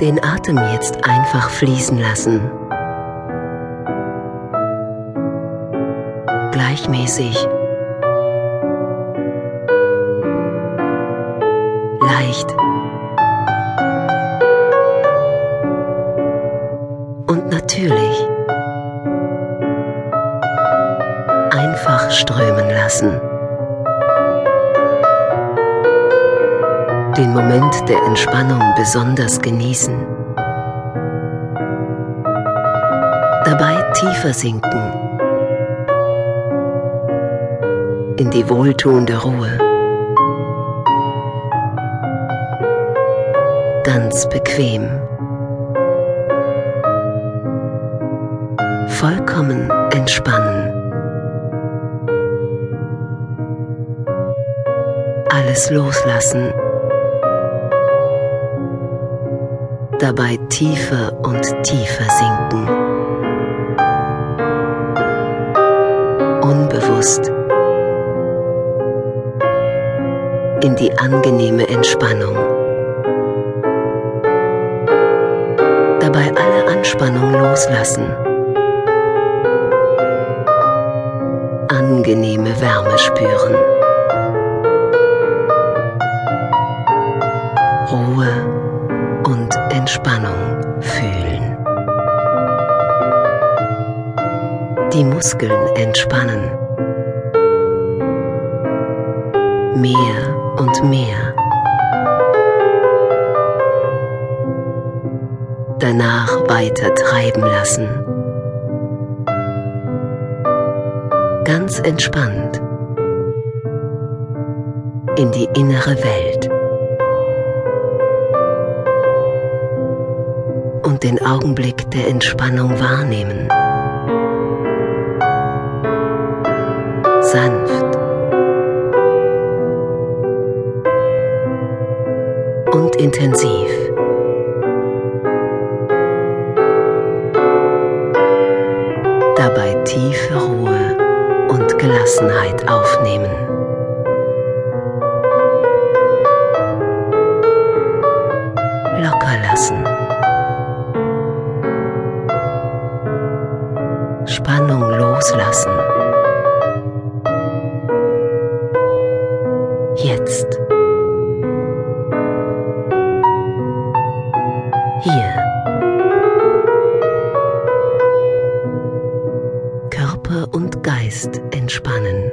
Den Atem jetzt einfach fließen lassen. Gleichmäßig. Leicht. Und natürlich. Einfach strömen lassen. Den Moment der Entspannung besonders genießen. Dabei tiefer sinken in die wohltuende Ruhe. Ganz bequem. Vollkommen entspannen. Alles loslassen. Dabei tiefer und tiefer sinken. Unbewusst in die angenehme Entspannung. Dabei alle Anspannung loslassen. Angenehme Wärme spüren. Ruhe Entspannung fühlen. Die Muskeln entspannen. Mehr und mehr. Danach weiter treiben lassen. Ganz entspannt in die innere Welt. Und den Augenblick der Entspannung wahrnehmen. Sanft und intensiv. Dabei tiefe Ruhe und Gelassenheit lassen. Jetzt. Hier. Körper und Geist entspannen.